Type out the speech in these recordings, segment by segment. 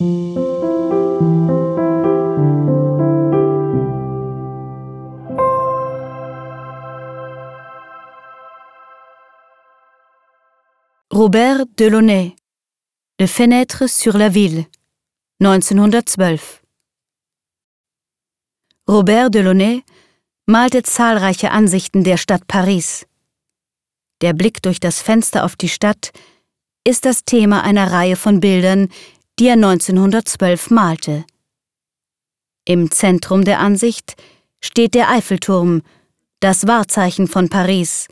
Robert Delaunay Le Fenêtre sur la Ville 1912 Robert Delaunay malte zahlreiche Ansichten der Stadt Paris. Der Blick durch das Fenster auf die Stadt ist das Thema einer Reihe von Bildern, die er 1912 malte. Im Zentrum der Ansicht steht der Eiffelturm, das Wahrzeichen von Paris.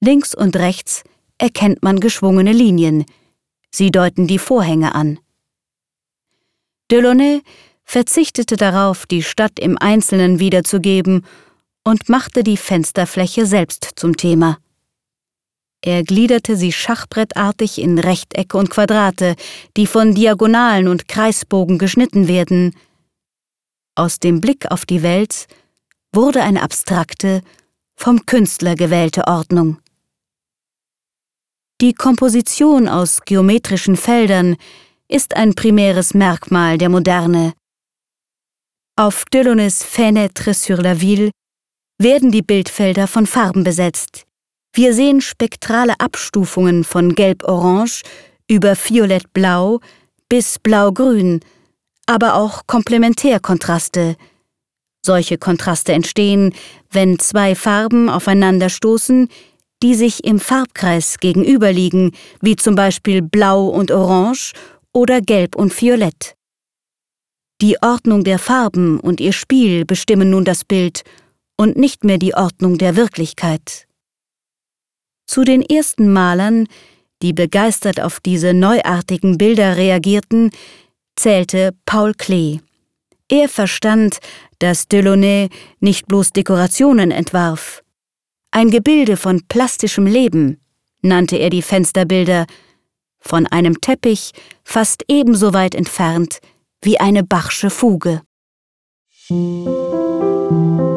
Links und rechts erkennt man geschwungene Linien. Sie deuten die Vorhänge an. Delaunay verzichtete darauf, die Stadt im Einzelnen wiederzugeben und machte die Fensterfläche selbst zum Thema. Er gliederte sie schachbrettartig in Rechtecke und Quadrate, die von Diagonalen und Kreisbogen geschnitten werden. Aus dem Blick auf die Welt wurde eine abstrakte, vom Künstler gewählte Ordnung. Die Komposition aus geometrischen Feldern ist ein primäres Merkmal der Moderne. Auf Delaunays Fenêtre sur la Ville werden die Bildfelder von Farben besetzt. Wir sehen spektrale Abstufungen von Gelb-Orange über Violett-Blau bis Blau-Grün, aber auch Komplementärkontraste. Solche Kontraste entstehen, wenn zwei Farben aufeinanderstoßen, die sich im Farbkreis gegenüberliegen, wie zum Beispiel Blau und Orange oder Gelb und Violett. Die Ordnung der Farben und ihr Spiel bestimmen nun das Bild und nicht mehr die Ordnung der Wirklichkeit. Zu den ersten Malern, die begeistert auf diese neuartigen Bilder reagierten, zählte Paul Klee. Er verstand, dass Delaunay nicht bloß Dekorationen entwarf, ein Gebilde von plastischem Leben, nannte er die Fensterbilder, von einem Teppich fast ebenso weit entfernt wie eine Bachsche Fuge. Musik